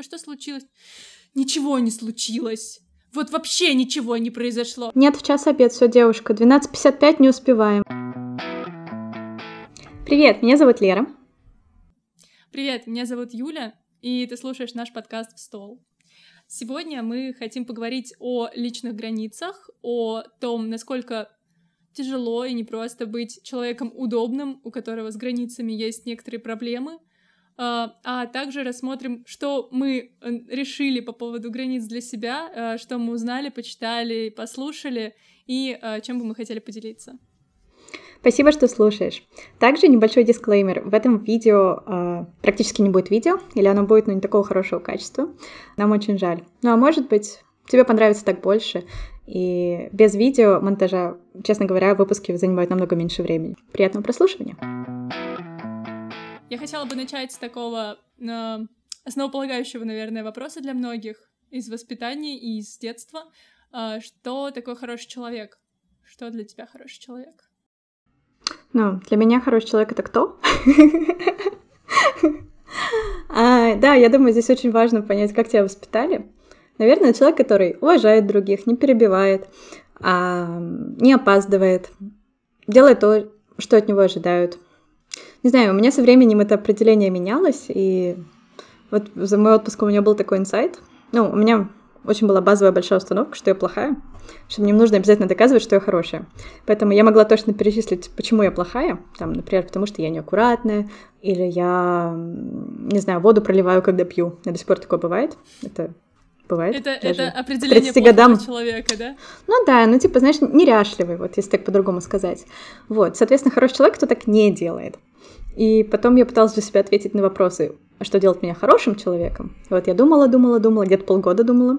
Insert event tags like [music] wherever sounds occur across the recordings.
А что случилось? Ничего не случилось. Вот вообще ничего не произошло. Нет, в час обед, все, девушка. 12.55 не успеваем. Привет, меня зовут Лера. Привет, меня зовут Юля, и ты слушаешь наш подкаст «В стол». Сегодня мы хотим поговорить о личных границах, о том, насколько тяжело и непросто быть человеком удобным, у которого с границами есть некоторые проблемы, а, а также рассмотрим, что мы э, решили по поводу границ для себя, э, что мы узнали, почитали, послушали и э, чем бы мы хотели поделиться. Спасибо, что слушаешь. Также небольшой дисклеймер. В этом видео э, практически не будет видео, или оно будет ну, не такого хорошего качества. Нам очень жаль. Ну а может быть, тебе понравится так больше. И без видео монтажа, честно говоря, выпуски занимают намного меньше времени. Приятного прослушивания. Я хотела бы начать с такого э, основополагающего, наверное, вопроса для многих из воспитания и из детства. Э, что такое хороший человек? Что для тебя хороший человек? Ну, для меня хороший человек это кто? а, да, я думаю, здесь очень важно понять, как тебя воспитали. Наверное, человек, который уважает других, не перебивает, а, не опаздывает, делает то, что от него ожидают. Не знаю, у меня со временем это определение менялось, и вот за мой отпуск у меня был такой инсайт. Ну, у меня очень была базовая большая установка, что я плохая, что мне нужно обязательно доказывать, что я хорошая. Поэтому я могла точно перечислить, почему я плохая. Там, например, потому что я неаккуратная, или я, не знаю, воду проливаю, когда пью. У до сих пор такое бывает. Это бывает. Это, это определение годам. человека, да? Ну да, ну типа, знаешь, неряшливый, вот если так по-другому сказать. Вот, соответственно, хороший человек, кто так не делает. И потом я пыталась для себя ответить на вопросы, а что делать меня хорошим человеком? Вот я думала, думала, думала, где-то полгода думала.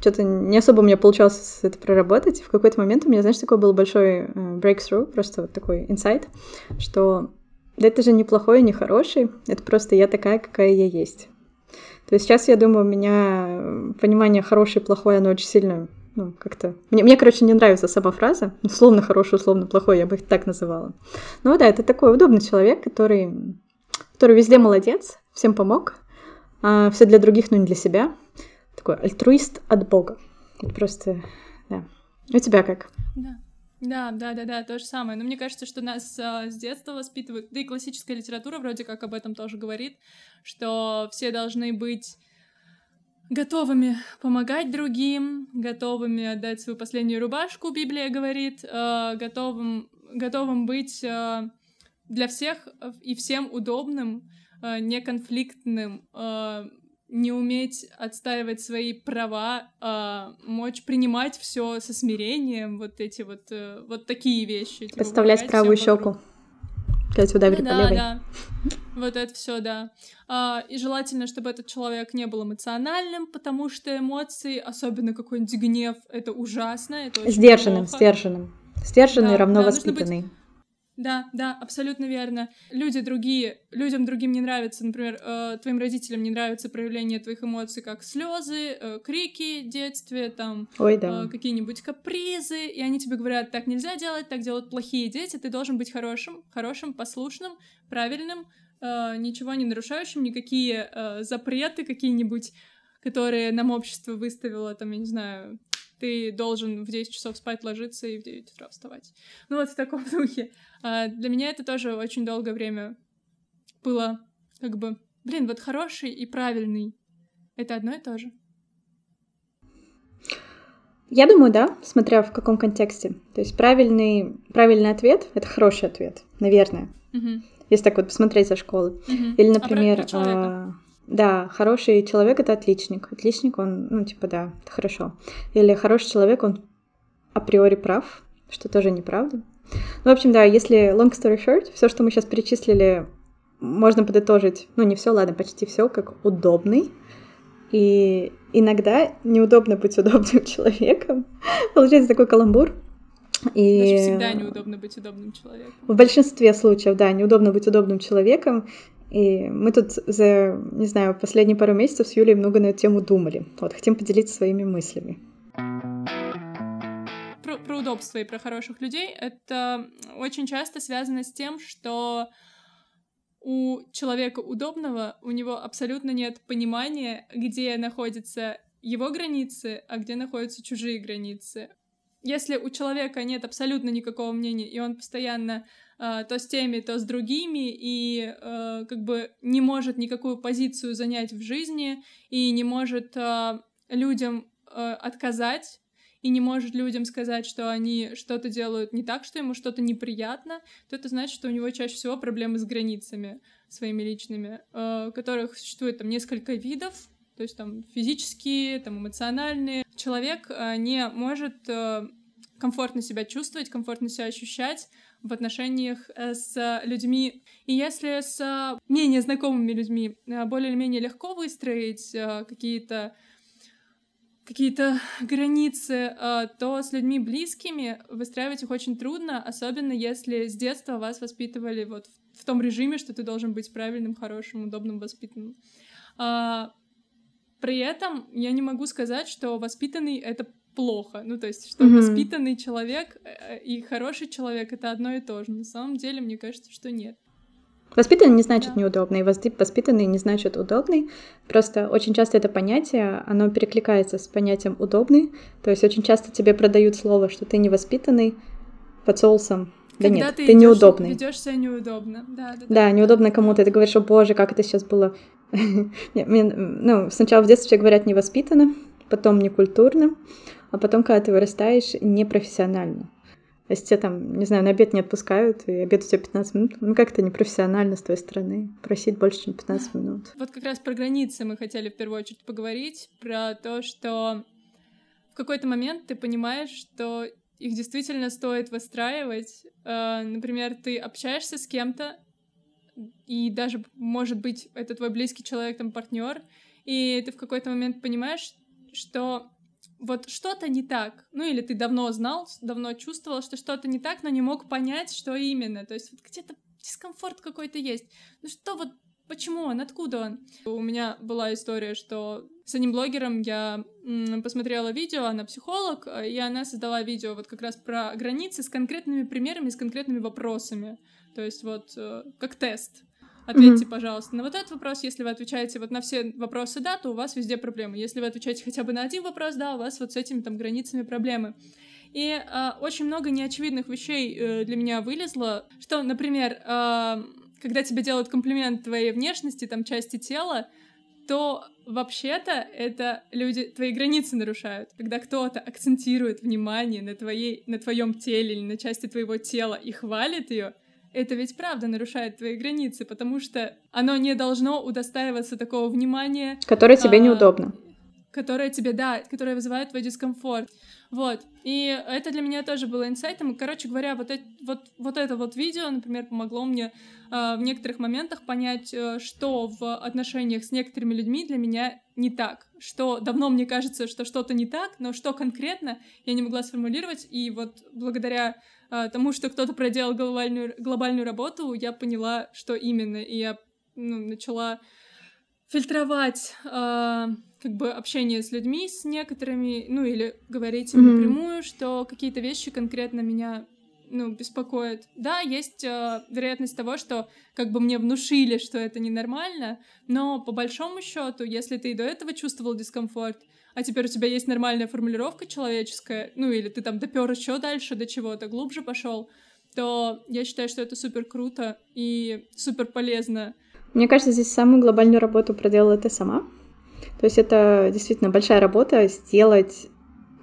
Что-то не особо у меня получалось это проработать. В какой-то момент у меня, знаешь, такой был большой э, breakthrough, просто вот такой инсайт, что да это же не плохой и не хороший, это просто я такая, какая я есть. То есть сейчас я думаю, у меня понимание хороший и плохой, оно очень сильно ну, как-то... Мне, мне, короче, не нравится сама фраза. Условно хороший, условно плохой, я бы их так называла. Ну да, это такой удобный человек, который, который везде молодец, всем помог. А все для других, но не для себя. Такой альтруист от Бога. Просто, да. У тебя как? Да. Да, да, да, да, то же самое. Но мне кажется, что нас а, с детства воспитывают, да и классическая литература вроде как об этом тоже говорит, что все должны быть готовыми помогать другим, готовыми отдать свою последнюю рубашку, Библия говорит, э, готовым, готовым быть э, для всех и всем удобным, э, неконфликтным, э, не уметь отстаивать свои права, э, мочь принимать все со смирением, вот эти вот, э, вот такие вещи. Подставлять правую щеку. Когда тебя ударили да, по левой. Да, [laughs] вот это все, да. А, и желательно, чтобы этот человек не был эмоциональным, потому что эмоции, особенно какой-нибудь гнев, это ужасно. Это сдержанным, плохо. сдержанным. Сдержанный, да, равно да, воспитанный. Быть да, да, абсолютно верно. Люди другие, людям другим не нравится, например, э, твоим родителям не нравится проявление твоих эмоций, как слезы, э, крики в детстве, там Ой, да. э, какие-нибудь капризы, и они тебе говорят, так нельзя делать, так делают плохие дети, ты должен быть хорошим, хорошим, послушным, правильным, э, ничего не нарушающим, никакие э, запреты какие-нибудь, которые нам общество выставило, там, я не знаю, ты должен в 10 часов спать ложиться и в 9 утра вставать. Ну вот в таком [laughs] духе. А для меня это тоже очень долгое время было как бы, блин, вот хороший и правильный — это одно и то же. Я думаю, да, смотря в каком контексте. То есть правильный, правильный ответ — это хороший ответ, наверное. Угу. Если так вот посмотреть со школы. Угу. Или, например, а, да, хороший человек — это отличник. Отличник, он, ну, типа, да, это хорошо. Или хороший человек, он априори прав, что тоже неправда. Ну, в общем, да, если long story short, все, что мы сейчас перечислили, можно подытожить, ну, не все, ладно, почти все, как удобный. И иногда неудобно быть удобным [laughs] человеком. Получается такой каламбур. И... Даже всегда неудобно быть удобным человеком. В большинстве случаев, да, неудобно быть удобным человеком. И мы тут за, не знаю, последние пару месяцев с Юлей много на эту тему думали. Вот, хотим поделиться своими мыслями. Про, про удобство и про хороших людей это очень часто связано с тем, что у человека удобного, у него абсолютно нет понимания, где находятся его границы, а где находятся чужие границы. Если у человека нет абсолютно никакого мнения, и он постоянно э, то с теми, то с другими, и э, как бы не может никакую позицию занять в жизни, и не может э, людям э, отказать, и не может людям сказать, что они что-то делают не так, что ему что-то неприятно, то это значит, что у него чаще всего проблемы с границами своими личными, э, которых существует там несколько видов, то есть там физические, там эмоциональные. Человек э, не может э, комфортно себя чувствовать, комфортно себя ощущать в отношениях э, с людьми. И если с менее знакомыми людьми более или менее легко выстроить какие-то какие-то границы, то с людьми близкими выстраивать их очень трудно, особенно если с детства вас воспитывали вот в том режиме, что ты должен быть правильным, хорошим, удобным, воспитанным. При этом я не могу сказать, что воспитанный — это плохо. Ну, то есть, что mm-hmm. воспитанный человек э, и хороший человек — это одно и то же. На самом деле, мне кажется, что нет. Воспитанный не значит да. неудобный, воспитанный не значит удобный. Просто очень часто это понятие, оно перекликается с понятием удобный. То есть очень часто тебе продают слово, что ты невоспитанный под соусом. Да Когда нет, ты, ты идёшь, неудобный. Ведешь себя неудобно. Да, да, да, да неудобно кому-то. Ты говоришь, о боже, как это сейчас было. [laughs] ну, сначала в детстве все говорят невоспитанно, потом некультурно, а потом, когда ты вырастаешь, непрофессионально. Если тебя там, не знаю, на обед не отпускают, и обед у тебя 15 минут, ну как это непрофессионально с твоей стороны, просить больше, чем 15 минут. Вот как раз про границы мы хотели в первую очередь поговорить, про то, что в какой-то момент ты понимаешь, что их действительно стоит выстраивать. Э, например, ты общаешься с кем-то, и даже, может быть, это твой близкий человек, там, партнер, и ты в какой-то момент понимаешь, что вот что-то не так. Ну или ты давно знал, давно чувствовал, что что-то не так, но не мог понять, что именно. То есть вот где-то дискомфорт какой-то есть. Ну что вот, почему он, откуда он? У меня была история, что с одним блогером я посмотрела видео, она психолог, и она создала видео вот как раз про границы с конкретными примерами, с конкретными вопросами. То есть вот э, как тест. Ответьте, mm-hmm. пожалуйста, на вот этот вопрос. Если вы отвечаете вот на все вопросы «да», то у вас везде проблемы. Если вы отвечаете хотя бы на один вопрос «да», у вас вот с этими там границами проблемы. И э, очень много неочевидных вещей э, для меня вылезло, что, например, э, когда тебе делают комплимент твоей внешности, там, части тела, то вообще-то это люди твои границы нарушают. Когда кто-то акцентирует внимание на, твоей, на твоем теле или на части твоего тела и хвалит ее, это ведь правда нарушает твои границы, потому что оно не должно удостаиваться такого внимания. Которое тебе а, неудобно. Которое тебе, да, которое вызывает твой дискомфорт. Вот. И это для меня тоже было инсайтом. Короче говоря, вот, это, вот, вот это вот видео, например, помогло мне э, в некоторых моментах понять, э, что в отношениях с некоторыми людьми для меня не так. Что давно мне кажется, что что-то не так, но что конкретно я не могла сформулировать. И вот благодаря э, тому, что кто-то проделал глобальную, глобальную работу, я поняла, что именно. И я ну, начала фильтровать э, как бы общение с людьми, с некоторыми, ну или говорить им mm-hmm. напрямую, что какие-то вещи конкретно меня ну, беспокоят. Да, есть э, вероятность того, что как бы мне внушили, что это ненормально, но по большому счету, если ты и до этого чувствовал дискомфорт, а теперь у тебя есть нормальная формулировка человеческая, ну или ты там допер еще дальше до чего-то, глубже пошел, то я считаю, что это супер круто и супер полезно мне кажется, здесь самую глобальную работу проделала ты сама. То есть это действительно большая работа сделать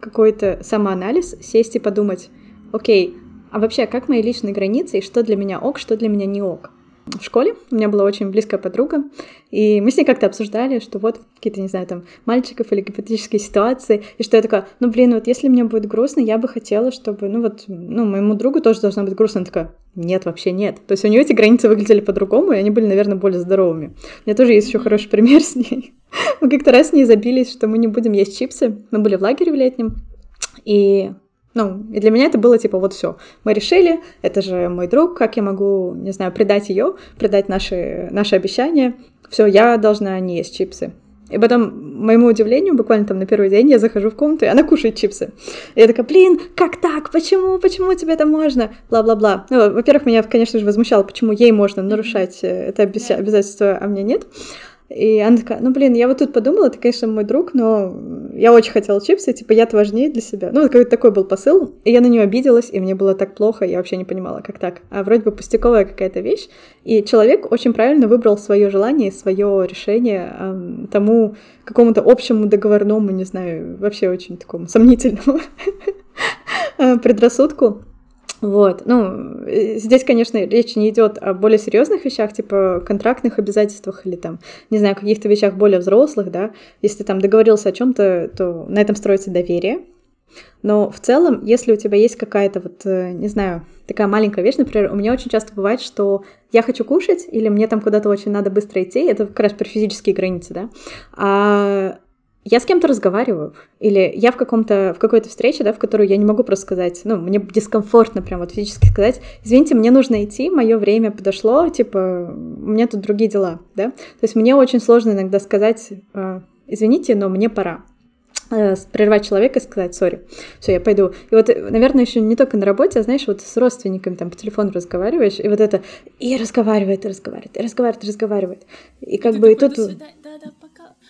какой-то самоанализ, сесть и подумать, окей, а вообще, как мои личные границы и что для меня ок, что для меня не ок в школе. У меня была очень близкая подруга, и мы с ней как-то обсуждали, что вот какие-то, не знаю, там, мальчиков или гипотетические ситуации, и что я такая, ну, блин, вот если мне будет грустно, я бы хотела, чтобы, ну, вот, ну, моему другу тоже должно быть грустно. Она такая, нет, вообще нет. То есть у нее эти границы выглядели по-другому, и они были, наверное, более здоровыми. У меня тоже есть еще хороший пример с ней. [laughs] Мы как-то раз с ней забились, что мы не будем есть чипсы. Мы были в лагере в летнем, и ну, и для меня это было типа вот все. Мы решили, это же мой друг, как я могу, не знаю, предать ее, предать наши, наши обещания. Все, я должна не есть чипсы. И потом, моему удивлению, буквально там на первый день я захожу в комнату, и она кушает чипсы. И я такая, блин, как так? Почему? Почему тебе это можно? Бла-бла-бла. Ну, во-первых, меня, конечно же, возмущало, почему ей можно нарушать э, это обязательство, а мне нет. И она такая, ну, блин, я вот тут подумала, ты, конечно, мой друг, но я очень хотела чипсы, типа, я-то важнее для себя. Ну, какой-то такой был посыл, и я на нее обиделась, и мне было так плохо, я вообще не понимала, как так. А вроде бы пустяковая какая-то вещь, и человек очень правильно выбрал свое желание, свое решение эм, тому какому-то общему договорному, не знаю, вообще очень такому сомнительному [laughs] предрассудку. Вот, ну, э, здесь, конечно, речь не идет о более серьезных вещах, типа контрактных обязательствах или там, не знаю, каких-то вещах более взрослых, да. Если ты там договорился о чем-то, то на этом строится доверие. Но в целом, если у тебя есть какая-то вот, э, не знаю, такая маленькая вещь, например, у меня очень часто бывает, что я хочу кушать, или мне там куда-то очень надо быстро идти, это как раз про физические границы, да, а я с кем-то разговариваю, или я в каком-то, в какой-то встрече, да, в которую я не могу просто сказать, ну, мне дискомфортно прям вот физически сказать, извините, мне нужно идти, мое время подошло, типа, у меня тут другие дела, да, то есть мне очень сложно иногда сказать, «А, извините, но мне пора э, прервать человека и сказать, сори, все, я пойду. И вот, наверное, еще не только на работе, а знаешь, вот с родственниками там по телефону разговариваешь, и вот это, и разговаривает, и разговаривает, и разговаривает, и разговаривает. И как и бы и тут... Да, да,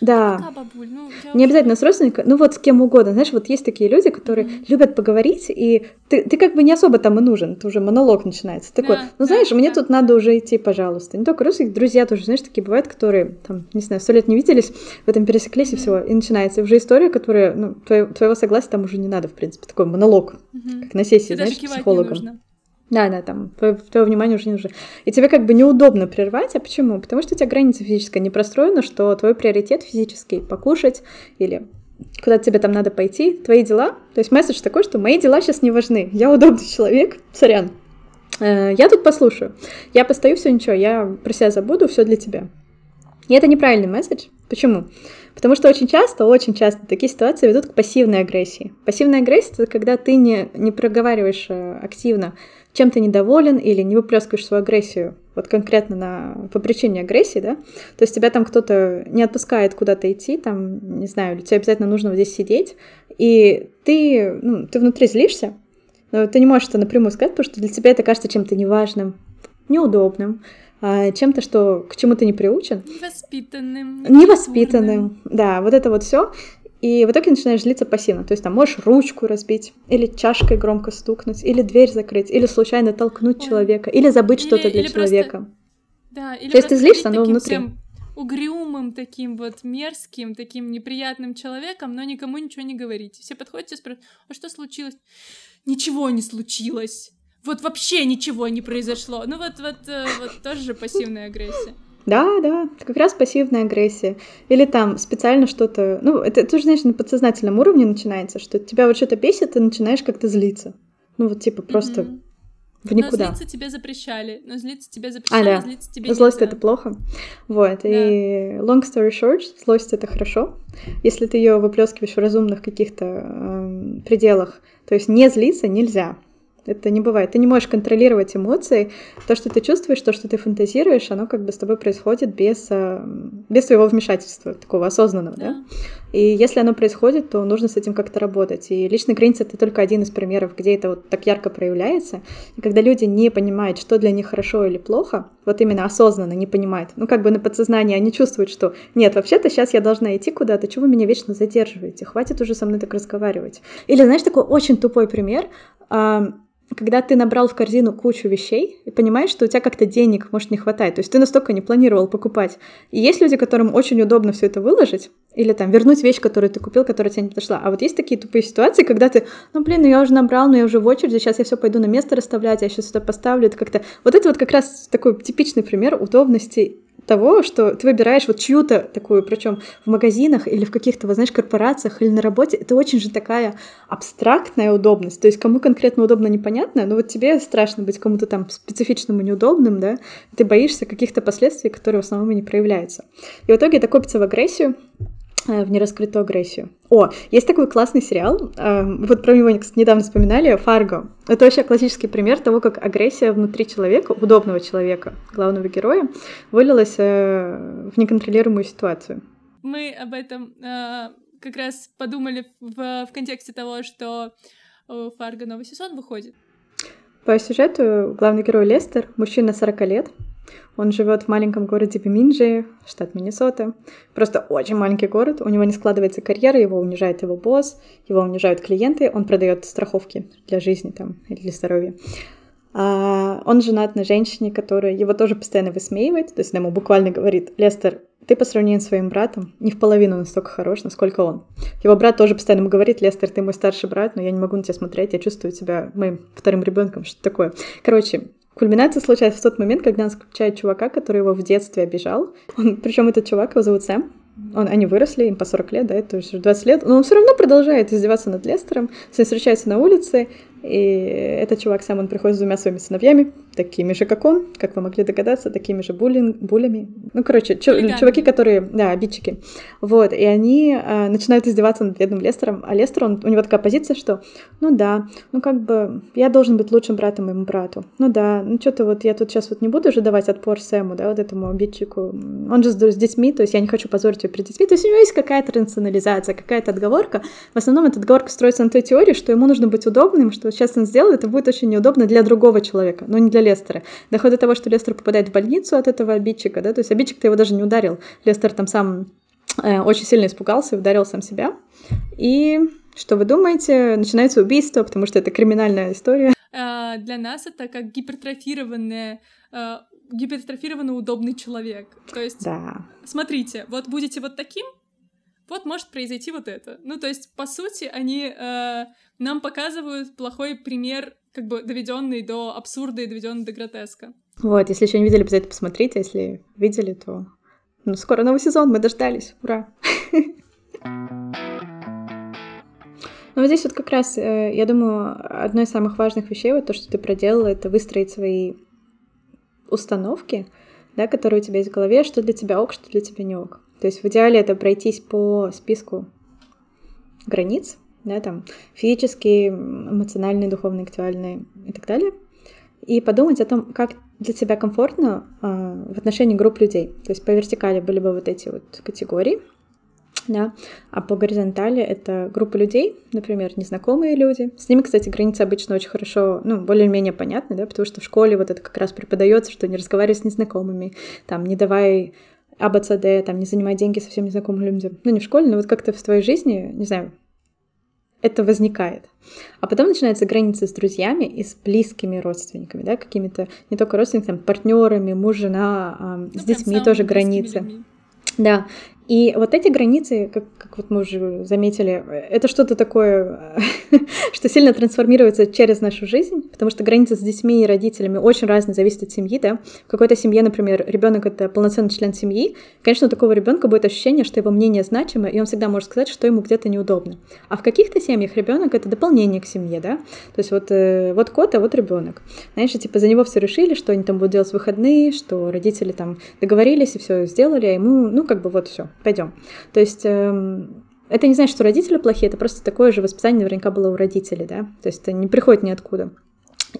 да. Пока, бабуль, ну, Не обязательно с родственником, ну вот с кем угодно. Знаешь, вот есть такие люди, которые mm-hmm. любят поговорить, и ты, ты как бы не особо там и нужен, это уже монолог начинается. Такой, да, ну знаешь, да, мне да. тут надо уже идти, пожалуйста. Не только родственники, друзья тоже, знаешь, такие бывают, которые там, не знаю, сто лет не виделись, в этом пересеклись mm-hmm. и все, и начинается. Уже история, которая, ну, твоего, твоего согласия там уже не надо, в принципе, такой монолог, mm-hmm. как на сессии, ты знаешь, с психологом. Да, да, там твое, твое внимание уже не нужно. И тебе как бы неудобно прервать, а почему? Потому что у тебя граница физическая не простроена, что твой приоритет физический покушать или куда тебе там надо пойти, твои дела. То есть месседж такой, что мои дела сейчас не важны. Я удобный человек, сорян. Э, я тут послушаю. Я постою, все ничего, я про себя забуду, все для тебя. И это неправильный месседж. Почему? Потому что очень часто, очень часто такие ситуации ведут к пассивной агрессии. Пассивная агрессия — это когда ты не, не проговариваешь э, активно чем ты недоволен или не выплескиваешь свою агрессию, вот конкретно на, по причине агрессии, да, то есть тебя там кто-то не отпускает куда-то идти, там, не знаю, тебе обязательно нужно вот здесь сидеть, и ты, ну, ты внутри злишься, но ты не можешь это напрямую сказать, потому что для тебя это кажется чем-то неважным, неудобным, а, чем-то, что к чему ты не приучен. Невоспитанным. Невоспитанным, да, вот это вот все. И в итоге начинаешь злиться пассивно. То есть там можешь ручку разбить, или чашкой громко стукнуть, или дверь закрыть, или случайно толкнуть Ой. человека, или забыть что-то для или человека. Просто... Да, или То есть ты злишься, но внутри. Прям угрюмым, таким вот мерзким, таким неприятным человеком, но никому ничего не говорите. Все подходят и спрашивают, а что случилось? Ничего не случилось. Вот вообще ничего не произошло. Ну вот, вот, э, вот тоже же пассивная агрессия. Да, да, как раз пассивная агрессия. Или там специально что-то... Ну, это тоже, знаешь, на подсознательном уровне начинается, что тебя вот что-то бесит, ты начинаешь как-то злиться. Ну, вот типа просто mm-hmm. в никуда. Но злиться тебе запрещали. Но злиться тебе запрещали, а, да. злиться тебе Злость — это плохо. Вот, да. и long story short, злость — это хорошо. Если ты ее выплескиваешь в разумных каких-то э, пределах, то есть не злиться нельзя. Это не бывает. Ты не можешь контролировать эмоции. То, что ты чувствуешь, то, что ты фантазируешь, оно как бы с тобой происходит без, э, без твоего вмешательства, такого осознанного, да? да? И если оно происходит, то нужно с этим как-то работать. И личная граница — это только один из примеров, где это вот так ярко проявляется. И когда люди не понимают, что для них хорошо или плохо, вот именно осознанно не понимают, ну как бы на подсознании они чувствуют, что нет, вообще-то сейчас я должна идти куда-то, чего вы меня вечно задерживаете, хватит уже со мной так разговаривать. Или знаешь, такой очень тупой пример — когда ты набрал в корзину кучу вещей и понимаешь, что у тебя как-то денег, может, не хватает. То есть ты настолько не планировал покупать. И есть люди, которым очень удобно все это выложить, или там вернуть вещь, которую ты купил, которая тебе не подошла. А вот есть такие тупые ситуации, когда ты, ну блин, ну я уже набрал, но я уже в очереди, сейчас я все пойду на место расставлять, я сейчас сюда поставлю. Это как-то... Вот это вот как раз такой типичный пример удобности того, что ты выбираешь вот чью-то такую, причем в магазинах или в каких-то, вот, знаешь, корпорациях или на работе, это очень же такая абстрактная удобность. То есть кому конкретно удобно, непонятно, но вот тебе страшно быть кому-то там специфичному неудобным, да, ты боишься каких-то последствий, которые в основном и не проявляются. И в итоге это копится в агрессию, в нераскрытую агрессию. О, есть такой классный сериал, э, вот про него кстати, недавно вспоминали, «Фарго». Это вообще классический пример того, как агрессия внутри человека, удобного человека, главного героя, вылилась э, в неконтролируемую ситуацию. мы об этом э, как раз подумали в, в контексте того, что у Фарго новый сезон выходит. По сюжету главный герой Лестер, мужчина 40 лет. Он живет в маленьком городе Беминджи, штат Миннесота. Просто очень маленький город. У него не складывается карьера, его унижает его босс, его унижают клиенты. Он продает страховки для жизни там или для здоровья. А он женат на женщине, которая его тоже постоянно высмеивает. То есть она ему буквально говорит, Лестер, ты по сравнению с своим братом не в половину настолько хорош, насколько он. Его брат тоже постоянно ему говорит, Лестер, ты мой старший брат, но я не могу на тебя смотреть, я чувствую тебя моим вторым ребенком, что такое. Короче, Кульминация случается в тот момент, когда он встречает чувака, который его в детстве обижал. Он, причем этот чувак, его зовут Сэм. Он, они выросли, им по 40 лет, да, это уже 20 лет, но он все равно продолжает издеваться над Лестером, с ним встречается на улице, и этот чувак сам, он приходит с двумя своими сыновьями, такими же, как он, как вы могли догадаться, такими же буллинг, булями. Ну, короче, чу- чуваки, которые, да, обидчики. Вот, и они а, начинают издеваться над бедным Лестером, а Лестер, он, у него такая позиция, что, ну да, ну как бы, я должен быть лучшим братом моему брату. Ну да, ну что-то вот я тут сейчас вот не буду уже давать отпор Сэму, да, вот этому обидчику. Он же с, с детьми, то есть я не хочу позорить его перед детьми. То есть у него есть какая-то рационализация, какая-то отговорка. В основном эта отговорка строится на той теории, что ему нужно быть удобным, что сейчас он сделает, это будет очень неудобно для другого человека, но не для Лестера. Доходит до того, что Лестер попадает в больницу от этого обидчика, да, то есть обидчик-то его даже не ударил. Лестер там сам э, очень сильно испугался, ударил сам себя. И что вы думаете? Начинается убийство, потому что это криминальная история. А, для нас это как гипертрофированная э, гипертрофированно удобный человек. То есть, да. смотрите, вот будете вот таким, вот может произойти вот это. Ну, то есть, по сути, они э, нам показывают плохой пример, как бы доведенный до абсурда и доведенный до гротеска. Вот, если еще не видели, обязательно посмотрите. Если видели, то ну, скоро новый сезон, мы дождались. Ура! [laughs] Ну, вот здесь вот как раз, э, я думаю, одно из самых важных вещей, вот то, что ты проделала, это выстроить свои установки, да, которые у тебя есть в голове, что для тебя ок, что для тебя не ок. То есть в идеале это пройтись по списку границ, да, там физические, эмоциональные, духовные, интеллектуальные и так далее, и подумать о том, как для тебя комфортно э, в отношении групп людей. То есть по вертикали были бы вот эти вот категории, да, а по горизонтали это группа людей, например, незнакомые люди. С ними, кстати, границы обычно очень хорошо, ну, более-менее понятны, да, потому что в школе вот это как раз преподается, что не разговаривай с незнакомыми, там, не давай АБЦД, там, не занимай деньги совсем незнакомым людям. Ну, не в школе, но вот как-то в твоей жизни, не знаю, это возникает. А потом начинается граница с друзьями и с близкими родственниками, да, какими-то не только родственниками, там, партнерами, муж, жена, э, ну, с детьми тоже границы. Людьми. Да, и вот эти границы, как, как вот мы уже заметили, это что-то такое, [laughs] что сильно трансформируется через нашу жизнь, потому что границы с детьми и родителями очень разные, зависят от семьи, да. В какой-то семье, например, ребенок это полноценный член семьи, конечно, у такого ребенка будет ощущение, что его мнение значимо, и он всегда может сказать, что ему где-то неудобно. А в каких-то семьях ребенок это дополнение к семье, да. То есть вот, э, вот кот, а вот ребенок. Знаешь, типа за него все решили, что они там будут делать в выходные, что родители там договорились и все сделали, а ему, ну, как бы вот все пойдем. То есть эм, это не значит, что родители плохие, это просто такое же воспитание наверняка было у родителей, да, то есть это не приходит ниоткуда.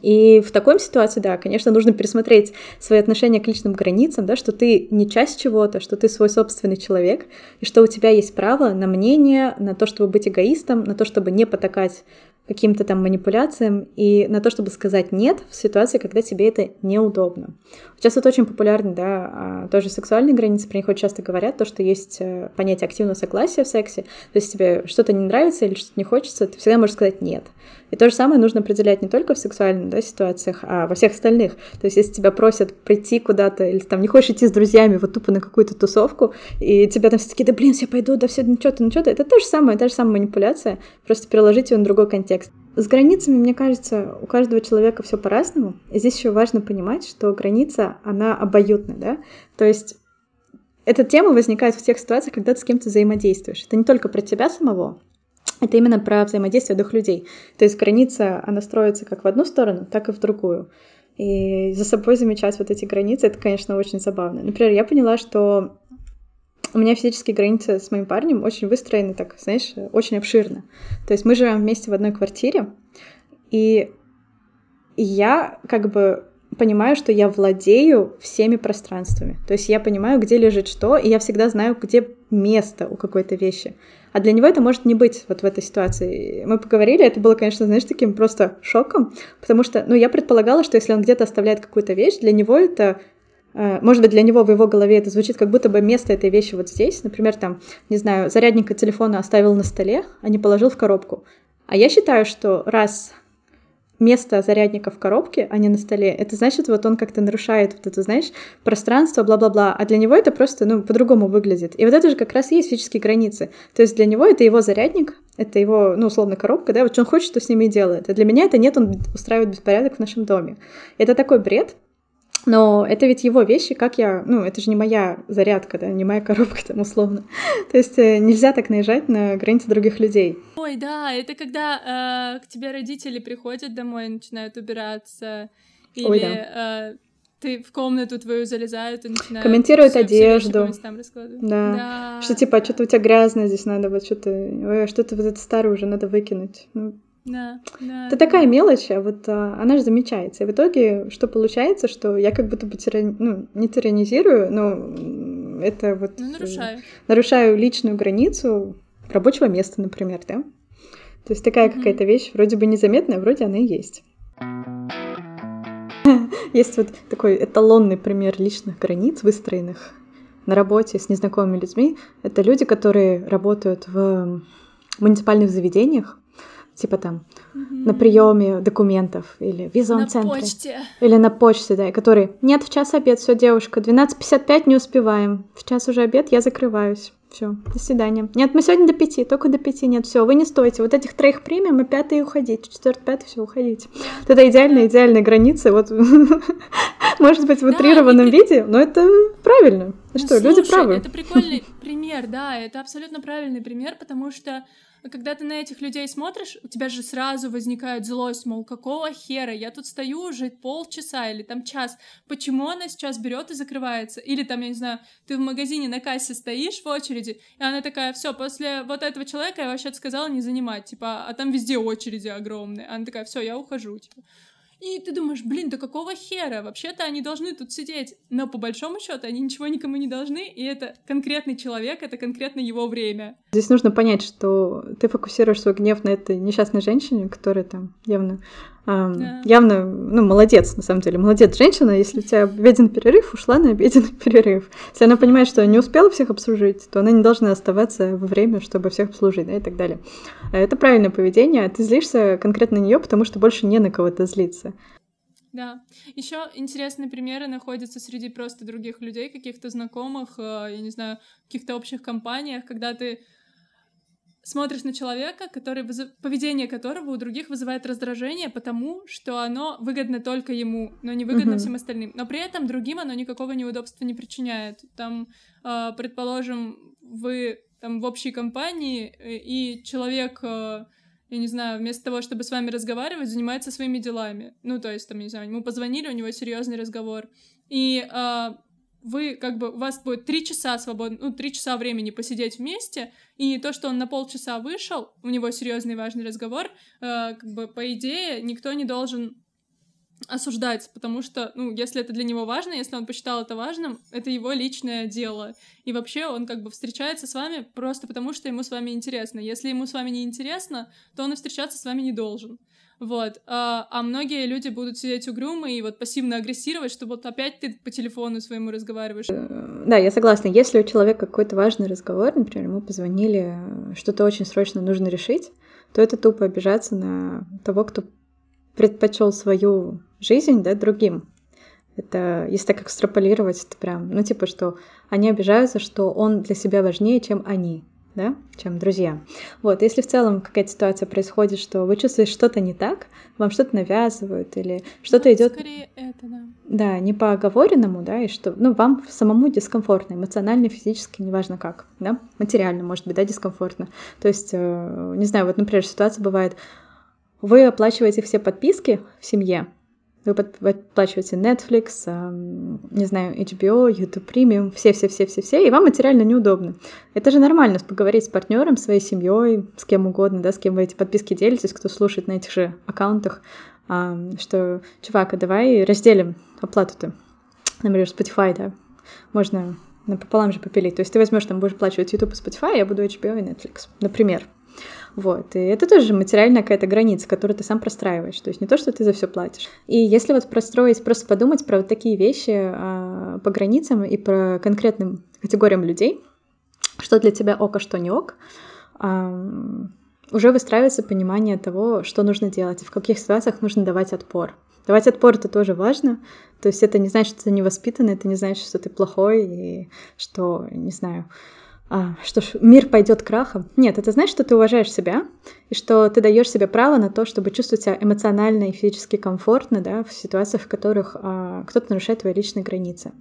И в такой ситуации, да, конечно, нужно пересмотреть свои отношения к личным границам, да, что ты не часть чего-то, что ты свой собственный человек, и что у тебя есть право на мнение, на то, чтобы быть эгоистом, на то, чтобы не потакать каким-то там манипуляциям и на то, чтобы сказать «нет» в ситуации, когда тебе это неудобно. Сейчас это очень популярно, да, а, тоже сексуальные границы, про них очень часто говорят, то, что есть э, понятие активного согласия в сексе, то есть тебе что-то не нравится или что-то не хочется, ты всегда можешь сказать «нет». И то же самое нужно определять не только в сексуальных да, ситуациях, а во всех остальных. То есть если тебя просят прийти куда-то или там не хочешь идти с друзьями вот тупо на какую-то тусовку, и тебя там все таки да блин, я пойду, да все, ну что-то, ну что-то, это то же самое, та же самая манипуляция, просто переложить ее на другой контекст. С границами, мне кажется, у каждого человека все по-разному. И здесь еще важно понимать, что граница, она обоюдная, да? То есть эта тема возникает в тех ситуациях, когда ты с кем-то взаимодействуешь. Это не только про тебя самого, это именно про взаимодействие двух людей. То есть граница, она строится как в одну сторону, так и в другую. И за собой замечать вот эти границы, это, конечно, очень забавно. Например, я поняла, что у меня физические границы с моим парнем очень выстроены так, знаешь, очень обширно. То есть мы живем вместе в одной квартире, и я как бы понимаю, что я владею всеми пространствами. То есть я понимаю, где лежит что, и я всегда знаю, где место у какой-то вещи. А для него это может не быть вот в этой ситуации. Мы поговорили, это было, конечно, знаешь, таким просто шоком, потому что, ну, я предполагала, что если он где-то оставляет какую-то вещь, для него это э, может быть, для него в его голове это звучит как будто бы место этой вещи вот здесь. Например, там, не знаю, зарядник от телефона оставил на столе, а не положил в коробку. А я считаю, что раз место зарядника в коробке, а не на столе, это значит, вот он как-то нарушает вот это, знаешь, пространство, бла-бла-бла, а для него это просто, ну, по-другому выглядит. И вот это же как раз и есть физические границы. То есть для него это его зарядник, это его, ну, условно, коробка, да, вот что он хочет, что с ними делает. А для меня это нет, он устраивает беспорядок в нашем доме. Это такой бред, но это ведь его вещи, как я... Ну, это же не моя зарядка, да, не моя коробка там условно. [laughs] То есть э, нельзя так наезжать на границы других людей. Ой, да, это когда э, к тебе родители приходят домой и начинают убираться. Или Ой, да. э, ты в комнату твою залезают и начинают... Комментируют все, одежду. Все да. да. Что типа, а что-то у тебя грязно здесь надо, вот что-то... Ой, а что-то вот это старое уже надо выкинуть. Ну, да, да. Это такая мелочь, а вот а, она же замечается. И в итоге что получается, что я как будто бы тиран... ну, не тиранизирую, но это вот... Ну, нарушаю. Нарушаю личную границу рабочего места, например, да? То есть такая mm-hmm. какая-то вещь, вроде бы незаметная, вроде она и есть. [laughs] Есть вот такой эталонный пример личных границ, выстроенных на работе с незнакомыми людьми. Это люди, которые работают в муниципальных заведениях, типа там mm-hmm. на приеме документов или в визовом на центре. почте. Или на почте, да, который нет, в час обед, все, девушка, 12.55 не успеваем, в час уже обед, я закрываюсь. Все, до свидания. Нет, мы сегодня до пяти, только до пяти. Нет, все, вы не стойте. Вот этих троих примем, и пятый уходить. Четвертый, пятый, все, уходите. Вот это идеальная, идеальная граница. Вот, [laughs] может быть, в утрированном виде, но это правильно. Ну что, люди правы. Это прикольный пример, да, это абсолютно правильный пример, потому что а когда ты на этих людей смотришь, у тебя же сразу возникает злость, мол, какого хера, я тут стою уже полчаса или там час, почему она сейчас берет и закрывается? Или там, я не знаю, ты в магазине на кассе стоишь в очереди, и она такая, все, после вот этого человека я вообще сказала не занимать, типа, а там везде очереди огромные. Она такая, все, я ухожу, типа. И ты думаешь, блин, да какого хера? Вообще-то они должны тут сидеть. Но по большому счету они ничего никому не должны, и это конкретный человек, это конкретно его время. Здесь нужно понять, что ты фокусируешь свой гнев на этой несчастной женщине, которая там явно да. Явно, ну, молодец, на самом деле, молодец женщина, если у тебя обеденный перерыв, ушла на обеденный [laughs] перерыв. Если она понимает, что не успела всех обслужить, то она не должна оставаться во время, чтобы всех обслужить, да, и так далее. А это правильное поведение, а ты злишься конкретно на нее, потому что больше не на кого-то злиться. Да. Еще интересные примеры находятся среди просто других людей, каких-то знакомых, э, я не знаю, каких-то общих компаниях, когда ты смотришь на человека, который, поведение которого у других вызывает раздражение, потому что оно выгодно только ему, но не выгодно uh-huh. всем остальным. Но при этом другим оно никакого неудобства не причиняет. Там, э, предположим, вы там в общей компании, э, и человек, э, я не знаю, вместо того, чтобы с вами разговаривать, занимается своими делами. Ну, то есть, там, не знаю, ему позвонили, у него серьезный разговор. И э, вы как бы, у вас будет три часа свободно, ну, три часа времени посидеть вместе, и то, что он на полчаса вышел, у него серьезный важный разговор, э, как бы, по идее, никто не должен осуждать, потому что, ну, если это для него важно, если он посчитал это важным, это его личное дело. И вообще он как бы встречается с вами просто потому, что ему с вами интересно. Если ему с вами не интересно, то он и встречаться с вами не должен. Вот. А, а многие люди будут сидеть угрюмы и вот пассивно агрессировать, что вот опять ты по телефону своему разговариваешь. Да, я согласна. Если у человека какой-то важный разговор, например, ему позвонили, что-то очень срочно нужно решить, то это тупо обижаться на того, кто предпочел свою жизнь, да, другим. Это, если так экстраполировать, это прям, ну, типа, что они обижаются, что он для себя важнее, чем они да, чем друзья. Вот, если в целом какая-то ситуация происходит, что вы чувствуете что-то не так, вам что-то навязывают или что-то ну, идет. Скорее это, да. Да, не по оговоренному, да, и что, ну, вам самому дискомфортно, эмоционально, физически, неважно как, да, материально, может быть, да, дискомфортно. То есть, э, не знаю, вот, например, ситуация бывает, вы оплачиваете все подписки в семье, вы подплачиваете Netflix, не знаю, HBO, YouTube Premium, все-все-все-все-все, и вам материально неудобно. Это же нормально, поговорить с партнером, своей семьей, с кем угодно, да, с кем вы эти подписки делитесь, кто слушает на этих же аккаунтах. а, что, чувак, а давай разделим оплату-то. Например, Spotify, да, можно напополам же попилить. То есть ты возьмешь, там будешь оплачивать YouTube и Spotify, я буду HBO и Netflix, например. Вот. И это тоже материальная какая-то граница, которую ты сам простраиваешь. То есть не то, что ты за все платишь. И если вот простроить, просто подумать про вот такие вещи а, по границам и про конкретным категориям людей, что для тебя ок, а что не ок, а, уже выстраивается понимание того, что нужно делать и в каких ситуациях нужно давать отпор. Давать отпор это тоже важно. То есть это не значит, что ты невоспитанный, это не значит, что ты плохой и что, не знаю, а, что ж, мир пойдет крахом. Нет, это значит, что ты уважаешь себя, и что ты даешь себе право на то, чтобы чувствовать себя эмоционально и физически комфортно, да, в ситуациях, в которых а, кто-то нарушает твои личные границы.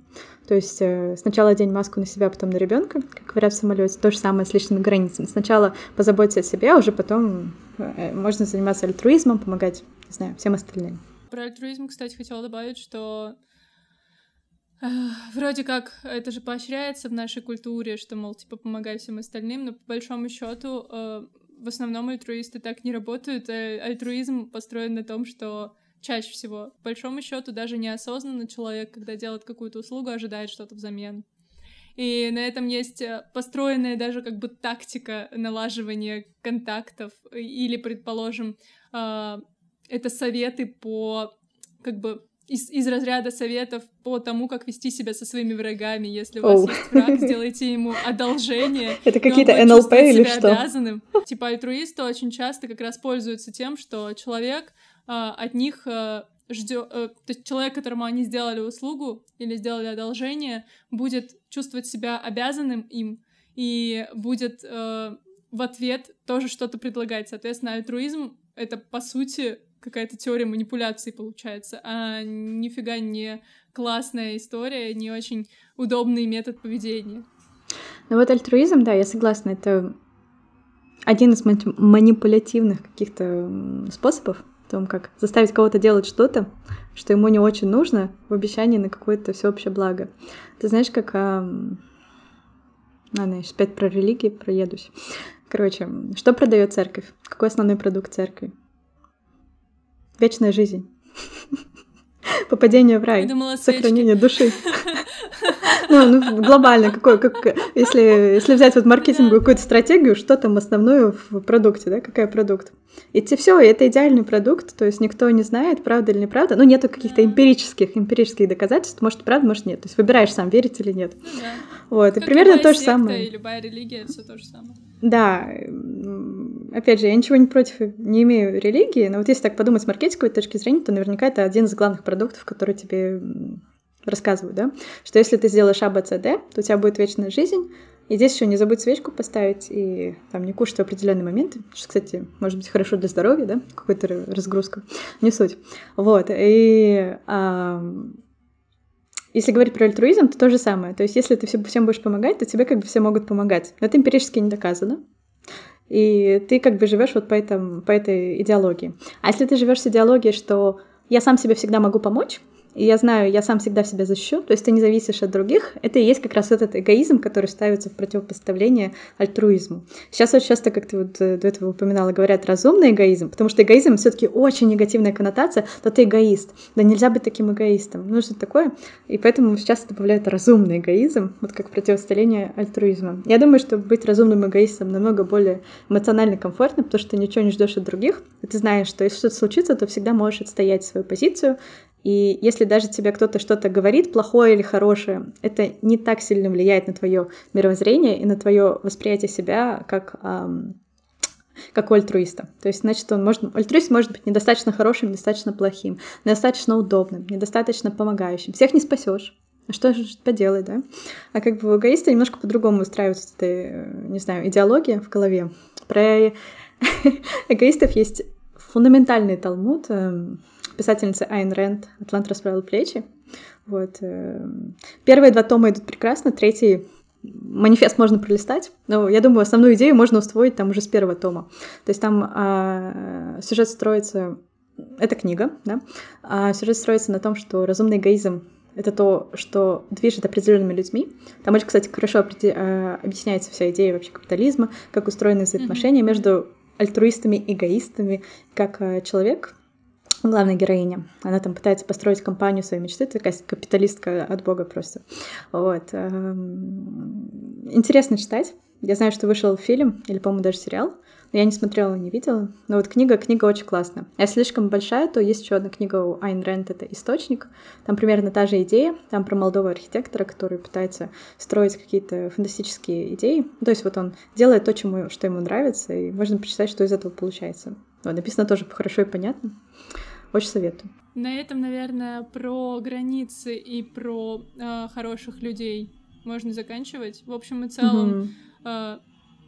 То есть э, сначала одень маску на себя, потом на ребенка, как говорят в самолете, то же самое с личными границами. Сначала позаботься о себе, а уже потом э, можно заниматься альтруизмом, помогать, не знаю, всем остальным. Про альтруизм, кстати, хотела добавить, что Вроде как это же поощряется в нашей культуре, что, мол, типа, помогай всем остальным, но по большому счету э, в основном альтруисты так не работают. А альтруизм построен на том, что чаще всего, по большому счету, даже неосознанно человек, когда делает какую-то услугу, ожидает что-то взамен. И на этом есть э, построенная даже как бы тактика налаживания контактов. Или, предположим, э, это советы по как бы из, из разряда советов по тому, как вести себя со своими врагами. Если у вас oh. есть враг, сделайте ему одолжение. [laughs] Это какие-то НЛП или что? Обязанным. [laughs] Типа альтруисты очень часто как раз пользуются тем, что человек а, от них а, ждет, а, то есть человек, которому они сделали услугу или сделали одолжение, будет чувствовать себя обязанным им и будет а, в ответ тоже что-то предлагать. Соответственно, альтруизм — это, по сути, какая-то теория манипуляции получается, а нифига не классная история, не очень удобный метод поведения. Ну вот альтруизм, да, я согласна, это один из манипулятивных каких-то способов о том, как заставить кого-то делать что-то, что ему не очень нужно, в обещании на какое-то всеобщее благо. Ты знаешь, как... А... Ладно, я сейчас опять про религии проедусь. Короче, что продает церковь? Какой основной продукт церкви? Вечная жизнь. Попадение в рай. думала, сохранение души. [laughs] Ну, ну, глобально, какой, как, если, если взять вот маркетинговую какую-то стратегию, что там основное в продукте, да, какой продукт? И все, это идеальный продукт, то есть никто не знает, правда или неправда, ну, нету каких-то эмпирических, эмпирических доказательств, может, правда, может, нет, то есть выбираешь сам, верить или нет. Ну, да. Вот, и примерно то же самое. И любая религия, все то же самое. Да, опять же, я ничего не против, не имею религии, но вот если так подумать с маркетинговой точки зрения, то наверняка это один из главных продуктов, который тебе рассказывают, да, что если ты сделаешь А, то у тебя будет вечная жизнь, и здесь еще не забудь свечку поставить и там не кушать в определенные моменты, что, кстати, может быть хорошо для здоровья, да, какой-то разгрузка, не суть. Вот, и а, если говорить про альтруизм, то то же самое. То есть если ты всем будешь помогать, то тебе как бы все могут помогать. Но это эмпирически не доказано. И ты как бы живешь вот по, этом, по этой идеологии. А если ты живешь с идеологией, что я сам себе всегда могу помочь, и я знаю, я сам всегда себя защищу, то есть ты не зависишь от других, это и есть как раз этот эгоизм, который ставится в противопоставление альтруизму. Сейчас очень часто, как ты вот э, до этого упоминала, говорят разумный эгоизм, потому что эгоизм все таки очень негативная коннотация, то ты эгоист. Да нельзя быть таким эгоистом. Ну что такое? И поэтому сейчас добавляют разумный эгоизм, вот как противопоставление альтруизма. Я думаю, что быть разумным эгоистом намного более эмоционально комфортно, потому что ты ничего не ждешь от других, ты знаешь, что если что-то случится, то всегда можешь отстоять свою позицию, и если даже тебе кто-то что-то говорит, плохое или хорошее, это не так сильно влияет на твое мировоззрение и на твое восприятие себя как эм, как у альтруиста. То есть, значит, он может, альтруист может быть недостаточно хорошим, недостаточно плохим, недостаточно удобным, недостаточно помогающим. Всех не спасешь. А что же поделать, да? А как бы у эгоиста немножко по-другому устраивается эта, не знаю, идеология в голове. Про [laughs] эгоистов есть фундаментальный талмуд, эм, писательницы Айн Рэнд «Атлант расправил плечи». Вот. Э, первые два тома идут прекрасно, третий манифест можно пролистать, но я думаю, основную идею можно усвоить там уже с первого тома. То есть там а, сюжет строится... Это книга, да? А сюжет строится на том, что разумный эгоизм — это то, что движет определенными людьми. Там очень, кстати, хорошо а, объясняется вся идея вообще капитализма, как устроены взаимоотношения mm-hmm. между альтруистами, эгоистами, как а, человек главная героиня. Она там пытается построить компанию своей мечты, такая капиталистка от бога просто. Вот. Эм, интересно читать. Я знаю, что вышел фильм, или, по-моему, даже сериал. Но я не смотрела, не видела. Но вот книга, книга очень классная. Если слишком большая, то есть еще одна книга у Айн Рэнд, это «Источник». Там примерно та же идея. Там про молодого архитектора, который пытается строить какие-то фантастические идеи. То есть вот он делает то, чему, что ему нравится, и можно почитать, что из этого получается. Вот, написано тоже хорошо и понятно. Очень советую. На этом, наверное, про границы и про э, хороших людей можно заканчивать. В общем и целом, mm-hmm. э,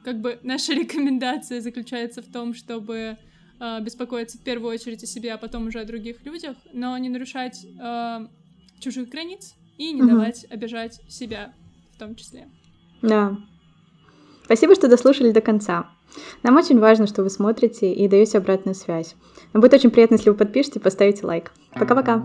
как бы наша [laughs] рекомендация заключается в том, чтобы э, беспокоиться в первую очередь о себе, а потом уже о других людях, но не нарушать э, чужих границ и не mm-hmm. давать обижать себя в том числе. Да. Спасибо, что дослушали до конца. Нам очень важно, что вы смотрите и даете обратную связь. Нам будет очень приятно, если вы подпишете и поставите лайк. Пока-пока!